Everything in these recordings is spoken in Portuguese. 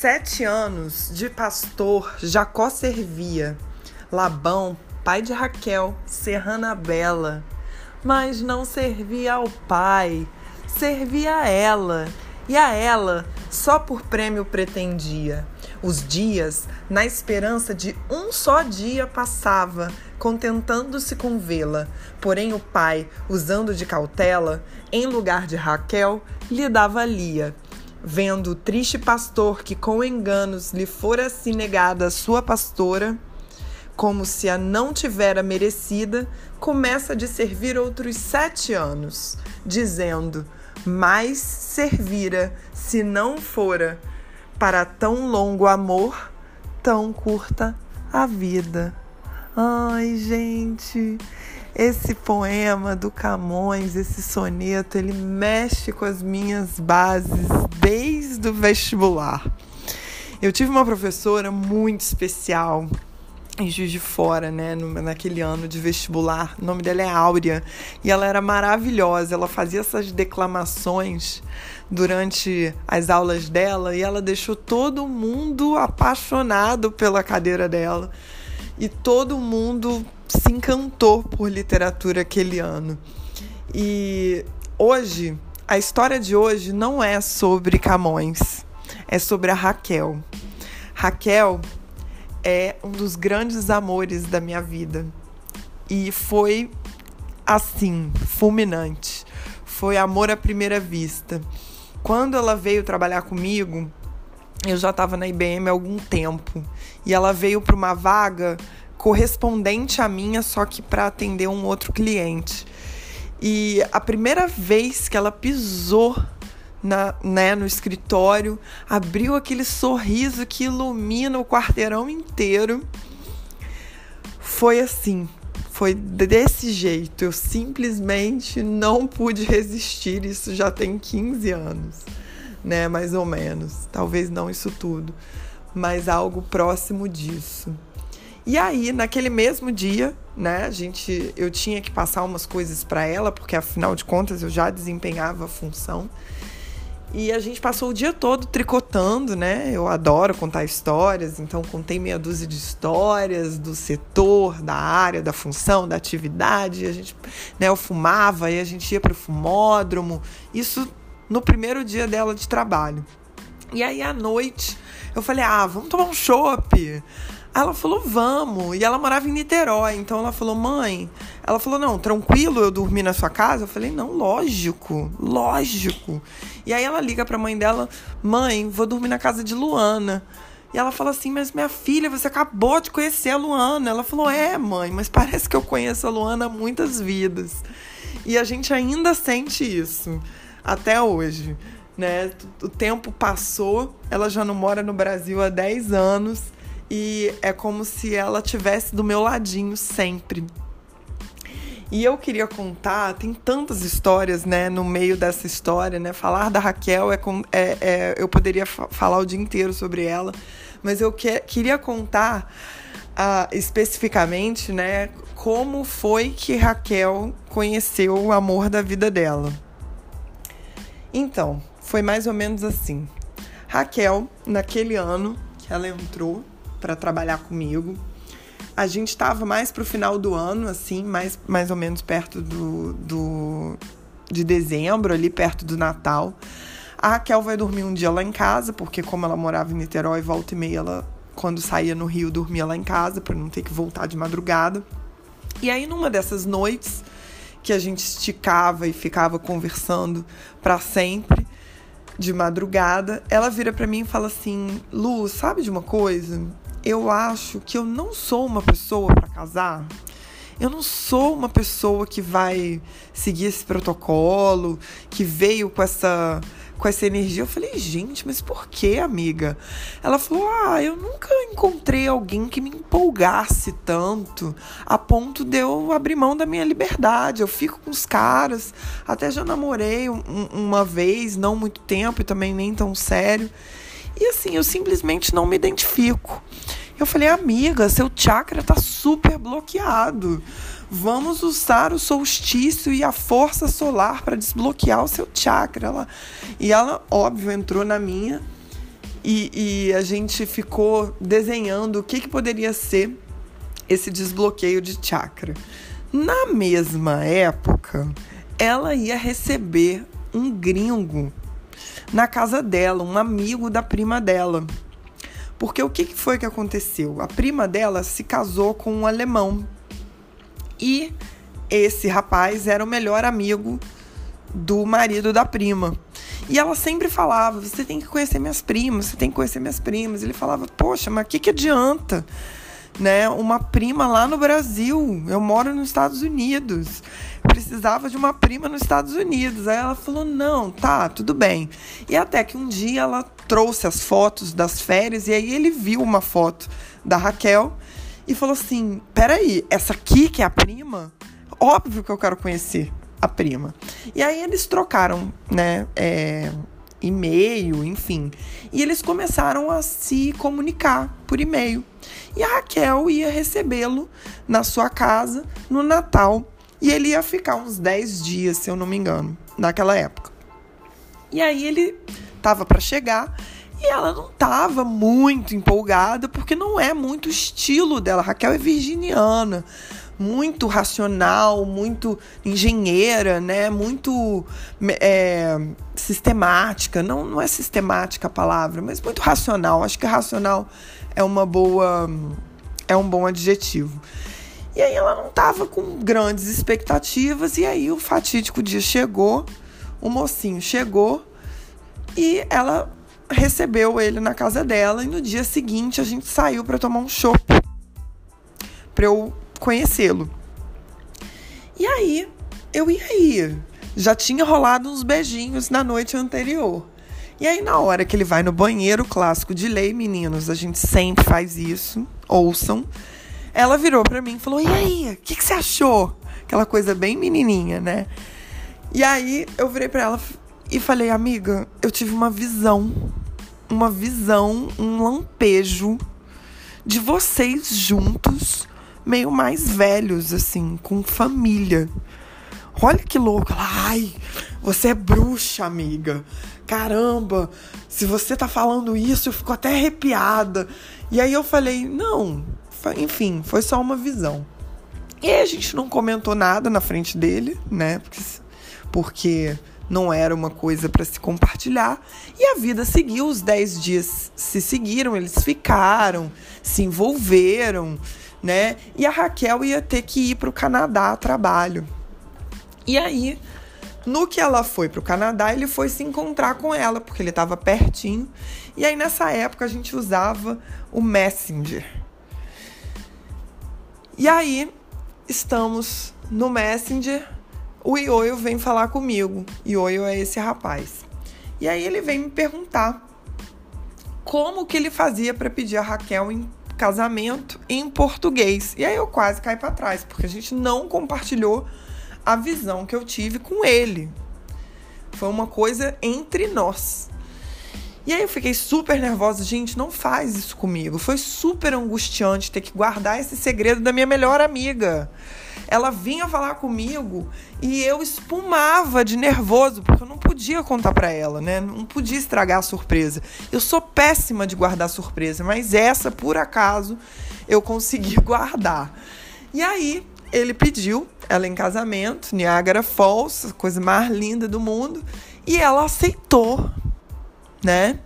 Sete anos de pastor Jacó servia, Labão, pai de Raquel, serrana bela, mas não servia ao pai, servia a ela, e a ela só por prêmio pretendia. Os dias, na esperança de um só dia, passava, contentando-se com vê-la. Porém, o pai, usando de cautela, em lugar de Raquel, lhe dava Lia. Vendo o triste pastor que com enganos lhe fora assim negada a sua pastora, como se a não tivera merecida, começa de servir outros sete anos, dizendo: Mais servira, se não fora para tão longo amor, tão curta a vida. Ai, gente, esse poema do Camões, esse soneto, ele mexe com as minhas bases desde o vestibular. Eu tive uma professora muito especial em Juiz de Fora, né, naquele ano de vestibular. O nome dela é Áurea e ela era maravilhosa. Ela fazia essas declamações durante as aulas dela e ela deixou todo mundo apaixonado pela cadeira dela e todo mundo se encantou por literatura aquele ano. E hoje, a história de hoje não é sobre Camões, é sobre a Raquel. Raquel é um dos grandes amores da minha vida e foi assim, fulminante. Foi amor à primeira vista. Quando ela veio trabalhar comigo, eu já estava na IBM há algum tempo e ela veio para uma vaga correspondente à minha, só que para atender um outro cliente. E a primeira vez que ela pisou na, né, no escritório, abriu aquele sorriso que ilumina o quarteirão inteiro. Foi assim, foi desse jeito. Eu simplesmente não pude resistir. Isso já tem 15 anos né? Mais ou menos. Talvez não isso tudo, mas algo próximo disso. E aí, naquele mesmo dia, né, a gente, eu tinha que passar umas coisas para ela, porque afinal de contas eu já desempenhava a função. E a gente passou o dia todo tricotando, né? Eu adoro contar histórias, então contei meia dúzia de histórias do setor, da área, da função, da atividade. A gente, né, eu fumava e a gente ia para o fumódromo. Isso no primeiro dia dela de trabalho. E aí à noite eu falei: "Ah, vamos tomar um chopp". Ela falou, vamos. E ela morava em Niterói. Então ela falou, mãe. Ela falou, não, tranquilo eu dormir na sua casa? Eu falei, não, lógico, lógico. E aí ela liga pra mãe dela, mãe, vou dormir na casa de Luana. E ela fala assim, mas minha filha, você acabou de conhecer a Luana. Ela falou, é, mãe, mas parece que eu conheço a Luana há muitas vidas. E a gente ainda sente isso até hoje. Né? O tempo passou, ela já não mora no Brasil há 10 anos e é como se ela tivesse do meu ladinho sempre. E eu queria contar, tem tantas histórias, né, no meio dessa história, né? Falar da Raquel é, é, é eu poderia falar o dia inteiro sobre ela, mas eu que, queria contar uh, especificamente, né, como foi que Raquel conheceu o amor da vida dela. Então, foi mais ou menos assim. Raquel, naquele ano que ela entrou para trabalhar comigo, a gente estava mais pro final do ano, assim, mais, mais ou menos perto do, do de dezembro, ali perto do Natal. A Raquel vai dormir um dia lá em casa, porque como ela morava em Niterói, volta e meia, ela, quando saía no Rio, dormia lá em casa, para não ter que voltar de madrugada. E aí, numa dessas noites, que a gente esticava e ficava conversando para sempre de madrugada, ela vira para mim e fala assim: "Lu, sabe de uma coisa? Eu acho que eu não sou uma pessoa para casar. Eu não sou uma pessoa que vai seguir esse protocolo, que veio com essa com essa energia. Eu falei, gente, mas por que, amiga? Ela falou, ah, eu nunca encontrei alguém que me empolgasse tanto a ponto de eu abrir mão da minha liberdade. Eu fico com os caras, até já namorei um, uma vez, não muito tempo e também nem tão sério. E assim, eu simplesmente não me identifico. Eu falei, amiga, seu chakra tá super bloqueado. Vamos usar o solstício e a força solar para desbloquear o seu chakra. Ela, e ela, óbvio, entrou na minha e, e a gente ficou desenhando o que, que poderia ser esse desbloqueio de chakra. Na mesma época, ela ia receber um gringo na casa dela, um amigo da prima dela. Porque o que foi que aconteceu? A prima dela se casou com um alemão. E esse rapaz era o melhor amigo do marido da prima. E ela sempre falava: Você tem que conhecer minhas primas, você tem que conhecer minhas primas. Ele falava: Poxa, mas o que, que adianta? Né? Uma prima lá no Brasil, eu moro nos Estados Unidos. Precisava de uma prima nos Estados Unidos. Aí ela falou: Não, tá, tudo bem. E até que um dia ela trouxe as fotos das férias e aí ele viu uma foto da Raquel e falou assim: Peraí, essa aqui que é a prima? Óbvio que eu quero conhecer a prima. E aí eles trocaram, né? É, e-mail, enfim. E eles começaram a se comunicar por e-mail. E a Raquel ia recebê-lo na sua casa no Natal. E ele ia ficar uns 10 dias, se eu não me engano, naquela época. E aí ele tava para chegar e ela não tava muito empolgada, porque não é muito estilo dela. A Raquel é virginiana muito racional, muito engenheira, né? Muito é, sistemática. Não, não é sistemática a palavra, mas muito racional. Acho que racional é uma boa, é um bom adjetivo. E aí ela não estava com grandes expectativas e aí o fatídico dia chegou, o mocinho chegou e ela recebeu ele na casa dela e no dia seguinte a gente saiu para tomar um chopp para eu conhecê-lo. E aí, eu ia ir. Já tinha rolado uns beijinhos na noite anterior. E aí, na hora que ele vai no banheiro, clássico de lei, meninos, a gente sempre faz isso, ouçam. Ela virou para mim e falou: E aí, o que, que você achou? Aquela coisa bem menininha, né? E aí, eu virei para ela e falei: Amiga, eu tive uma visão. Uma visão, um lampejo de vocês juntos meio mais velhos, assim, com família. Olha que louco. Ai, você é bruxa, amiga. Caramba, se você tá falando isso, eu fico até arrepiada. E aí eu falei, não, enfim, foi só uma visão. E a gente não comentou nada na frente dele, né? Porque, porque não era uma coisa para se compartilhar. E a vida seguiu, os dez dias se seguiram, eles ficaram, se envolveram né? E a Raquel ia ter que ir para o Canadá a trabalho. E aí, no que ela foi para o Canadá, ele foi se encontrar com ela, porque ele estava pertinho. E aí, nessa época, a gente usava o Messenger. E aí, estamos no Messenger. O Ioio vem falar comigo. Ioio é esse rapaz. E aí, ele vem me perguntar como que ele fazia para pedir a Raquel em casamento em português. E aí eu quase caí para trás, porque a gente não compartilhou a visão que eu tive com ele. Foi uma coisa entre nós. E aí eu fiquei super nervosa, gente, não faz isso comigo. Foi super angustiante ter que guardar esse segredo da minha melhor amiga ela vinha falar comigo e eu espumava de nervoso, porque eu não podia contar para ela, né? Não podia estragar a surpresa. Eu sou péssima de guardar surpresa, mas essa, por acaso, eu consegui guardar. E aí, ele pediu ela em casamento, Niagara Falls, coisa mais linda do mundo, e ela aceitou, né?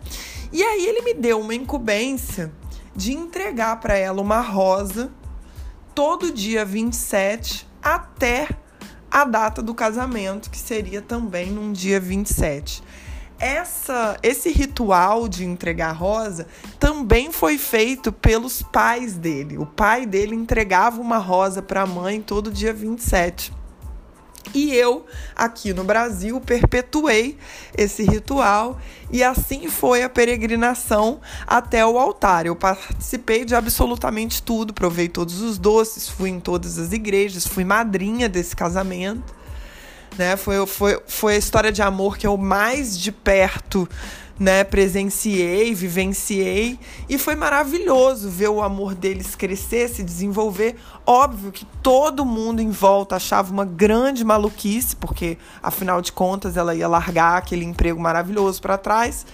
E aí ele me deu uma incumbência de entregar para ela uma rosa todo dia 27 até a data do casamento, que seria também num dia 27. Essa, esse ritual de entregar rosa também foi feito pelos pais dele. O pai dele entregava uma rosa para a mãe todo dia 27. E eu, aqui no Brasil, perpetuei esse ritual e assim foi a peregrinação até o altar. Eu participei de absolutamente tudo, provei todos os doces, fui em todas as igrejas, fui madrinha desse casamento. Né? Foi, foi, foi a história de amor que eu mais de perto né, presenciei, vivenciei e foi maravilhoso ver o amor deles crescer, se desenvolver. Óbvio que todo mundo em volta achava uma grande maluquice, porque afinal de contas ela ia largar aquele emprego maravilhoso para trás.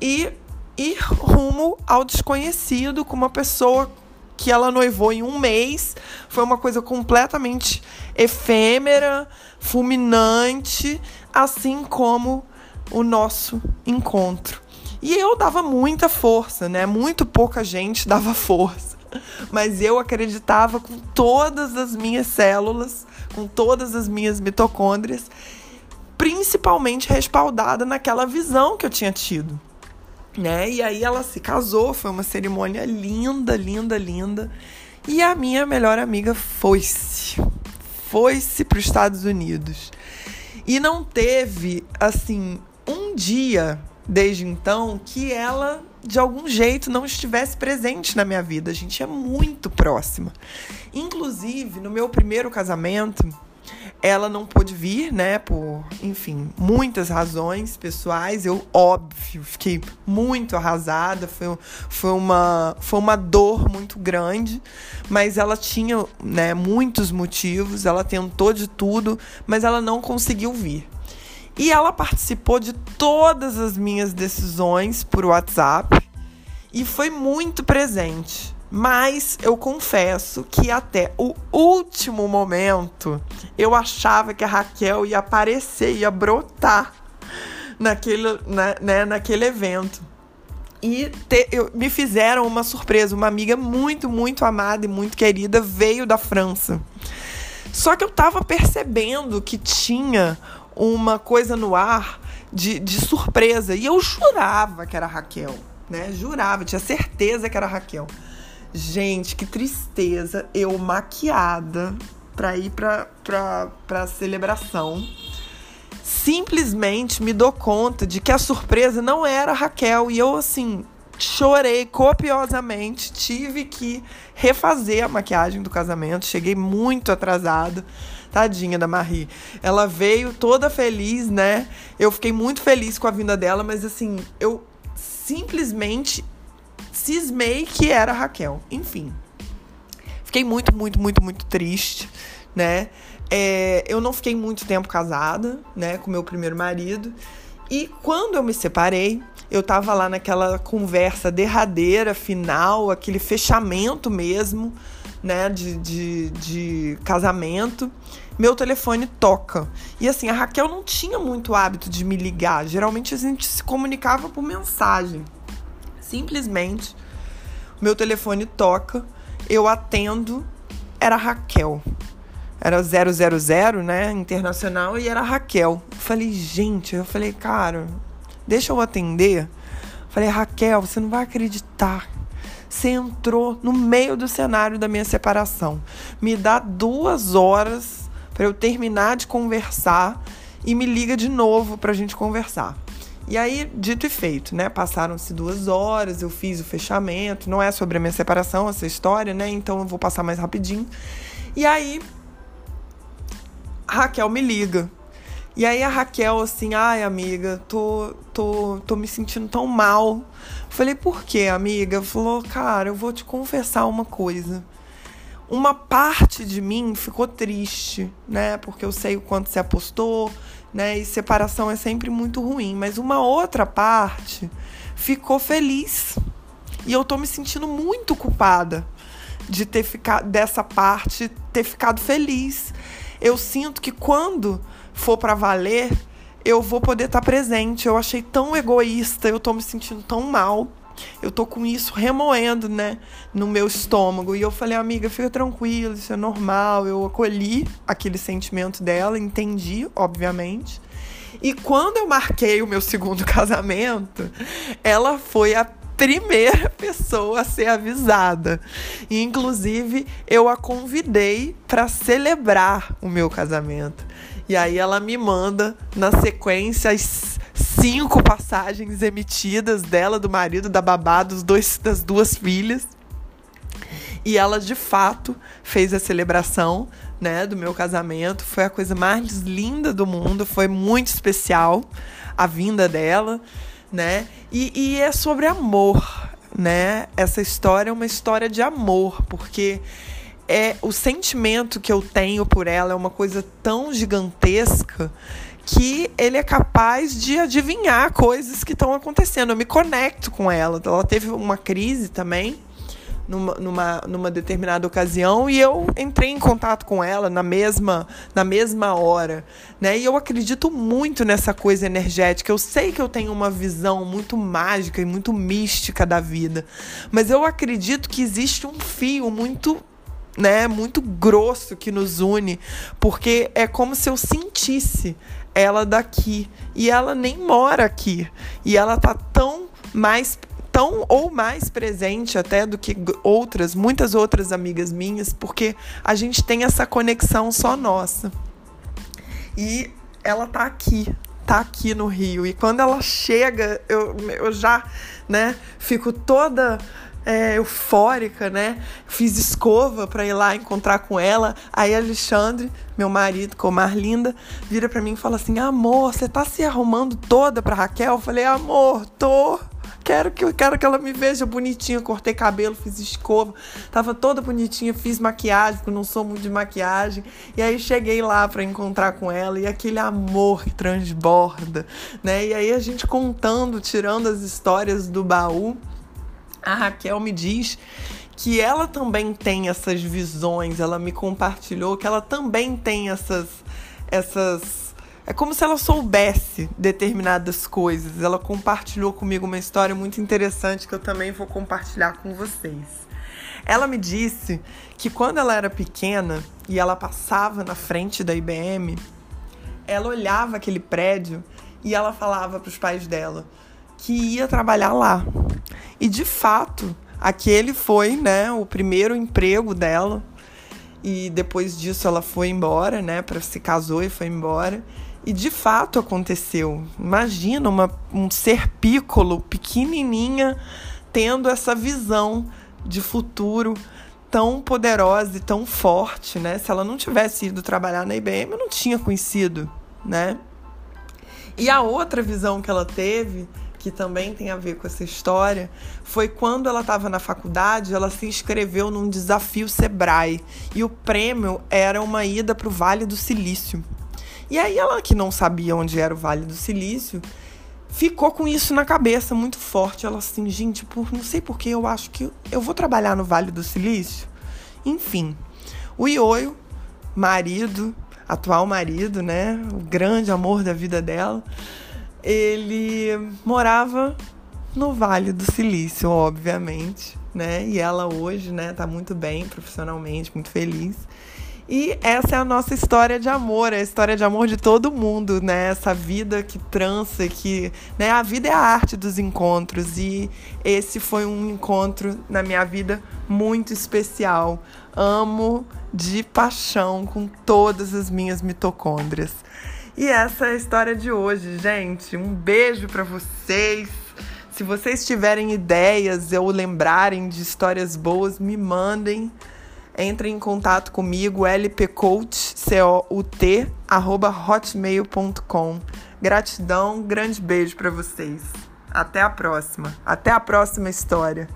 E ir rumo ao desconhecido com uma pessoa que ela noivou em um mês. Foi uma coisa completamente efêmera, fulminante, assim como o nosso encontro. E eu dava muita força, né? Muito pouca gente dava força. Mas eu acreditava com todas as minhas células, com todas as minhas mitocôndrias, principalmente respaldada naquela visão que eu tinha tido. Né? E aí ela se casou, foi uma cerimônia linda, linda, linda. E a minha melhor amiga foi-se. Foi-se para os Estados Unidos. E não teve, assim, um dia desde então que ela de algum jeito não estivesse presente na minha vida. A gente é muito próxima. Inclusive, no meu primeiro casamento, ela não pôde vir, né, por, enfim, muitas razões pessoais. Eu, óbvio, fiquei muito arrasada. Foi, foi, uma, foi uma dor muito grande, mas ela tinha, né, muitos motivos. Ela tentou de tudo, mas ela não conseguiu vir. E ela participou de todas as minhas decisões por WhatsApp e foi muito presente. Mas eu confesso que até o último momento eu achava que a Raquel ia aparecer, ia brotar naquele, né, naquele evento. E te, eu, me fizeram uma surpresa. Uma amiga muito, muito amada e muito querida veio da França. Só que eu tava percebendo que tinha uma coisa no ar de, de surpresa. E eu jurava que era Raquel, né? Jurava, tinha certeza que era Raquel. Gente, que tristeza. Eu maquiada pra ir pra, pra, pra celebração. Simplesmente me dou conta de que a surpresa não era Raquel. E eu, assim, chorei copiosamente. Tive que refazer a maquiagem do casamento. Cheguei muito atrasada. Tadinha da Marie. Ela veio toda feliz, né? Eu fiquei muito feliz com a vinda dela, mas assim, eu simplesmente cismei que era a Raquel. Enfim. Fiquei muito, muito, muito, muito triste, né? É, eu não fiquei muito tempo casada, né, com meu primeiro marido. E quando eu me separei, eu tava lá naquela conversa derradeira, final, aquele fechamento mesmo né, de, de, de casamento, meu telefone toca. E assim, a Raquel não tinha muito hábito de me ligar. Geralmente a gente se comunicava por mensagem. Simplesmente, meu telefone toca, eu atendo, era Raquel. Era 000, né, internacional, e era Raquel. Eu falei, gente, eu falei, cara, deixa eu atender. Eu falei, Raquel, você não vai acreditar você entrou no meio do cenário da minha separação. Me dá duas horas para eu terminar de conversar e me liga de novo para a gente conversar. E aí, dito e feito, né? Passaram-se duas horas, eu fiz o fechamento. Não é sobre a minha separação essa história, né? Então eu vou passar mais rapidinho. E aí, Raquel me liga. E aí a Raquel, assim, ai, amiga, tô, tô, tô me sentindo tão mal. Falei, por quê, amiga? Falou, cara, eu vou te confessar uma coisa. Uma parte de mim ficou triste, né? Porque eu sei o quanto você apostou, né? E separação é sempre muito ruim. Mas uma outra parte ficou feliz. E eu tô me sentindo muito culpada de ter ficado dessa parte ter ficado feliz. Eu sinto que quando for para valer, eu vou poder estar tá presente. Eu achei tão egoísta, eu tô me sentindo tão mal. Eu tô com isso remoendo, né, no meu estômago. E eu falei, amiga, fica tranquila, isso é normal. Eu acolhi aquele sentimento dela, entendi, obviamente. E quando eu marquei o meu segundo casamento, ela foi a primeira pessoa a ser avisada. E, inclusive, eu a convidei para celebrar o meu casamento. E aí ela me manda, na sequência, as cinco passagens emitidas dela, do marido, da babá, dos dois, das duas filhas. E ela, de fato, fez a celebração né, do meu casamento. Foi a coisa mais linda do mundo, foi muito especial a vinda dela, né? E, e é sobre amor, né? Essa história é uma história de amor, porque é o sentimento que eu tenho por ela é uma coisa tão gigantesca que ele é capaz de adivinhar coisas que estão acontecendo. Eu me conecto com ela. Ela teve uma crise também numa, numa, numa determinada ocasião e eu entrei em contato com ela na mesma, na mesma hora. Né? E eu acredito muito nessa coisa energética. Eu sei que eu tenho uma visão muito mágica e muito mística da vida, mas eu acredito que existe um fio muito né, muito grosso que nos une, porque é como se eu sentisse ela daqui e ela nem mora aqui e ela tá tão mais tão ou mais presente até do que outras, muitas outras amigas minhas, porque a gente tem essa conexão só nossa. E ela tá aqui, tá aqui no Rio. E quando ela chega, eu, eu já, né, fico toda é, eufórica, né? Fiz escova para ir lá encontrar com ela. Aí Alexandre, meu marido, com Marlinda, vira para mim e fala assim: "Amor, você tá se arrumando toda para Raquel?" Eu falei: "Amor, tô quero que quero que ela me veja bonitinha. Cortei cabelo, fiz escova, tava toda bonitinha, fiz maquiagem, porque não sou muito de maquiagem. E aí cheguei lá para encontrar com ela e aquele amor que transborda, né? E aí a gente contando, tirando as histórias do baú, a Raquel me diz que ela também tem essas visões, ela me compartilhou que ela também tem essas essas é como se ela soubesse determinadas coisas. Ela compartilhou comigo uma história muito interessante que eu também vou compartilhar com vocês. Ela me disse que quando ela era pequena e ela passava na frente da IBM, ela olhava aquele prédio e ela falava para os pais dela que ia trabalhar lá. E de fato, aquele foi, né, o primeiro emprego dela. E depois disso ela foi embora, né, para se casou e foi embora. E de fato aconteceu. Imagina uma, um ser pícolo, pequenininha, tendo essa visão de futuro tão poderosa e tão forte, né? Se ela não tivesse ido trabalhar na IBM, eu não tinha conhecido, né? E a outra visão que ela teve, que também tem a ver com essa história, foi quando ela estava na faculdade, ela se inscreveu num desafio Sebrae e o prêmio era uma ida para o Vale do Silício. E aí ela, que não sabia onde era o Vale do Silício, ficou com isso na cabeça muito forte. Ela assim, gente, por, não sei porque eu acho que eu vou trabalhar no Vale do Silício. Enfim, o Ioio, marido, atual marido, né, o grande amor da vida dela, ele morava no Vale do Silício, obviamente, né? E ela hoje, né, tá muito bem profissionalmente, muito feliz. E essa é a nossa história de amor, a história de amor de todo mundo, né? Essa vida que trança, que, né? A vida é a arte dos encontros e esse foi um encontro na minha vida muito especial. Amo de paixão com todas as minhas mitocôndrias. E essa é a história de hoje, gente. Um beijo para vocês. Se vocês tiverem ideias ou lembrarem de histórias boas, me mandem entre em contato comigo, lpcout, C-O-U-T, arroba hotmail.com. Gratidão, grande beijo para vocês. Até a próxima. Até a próxima história.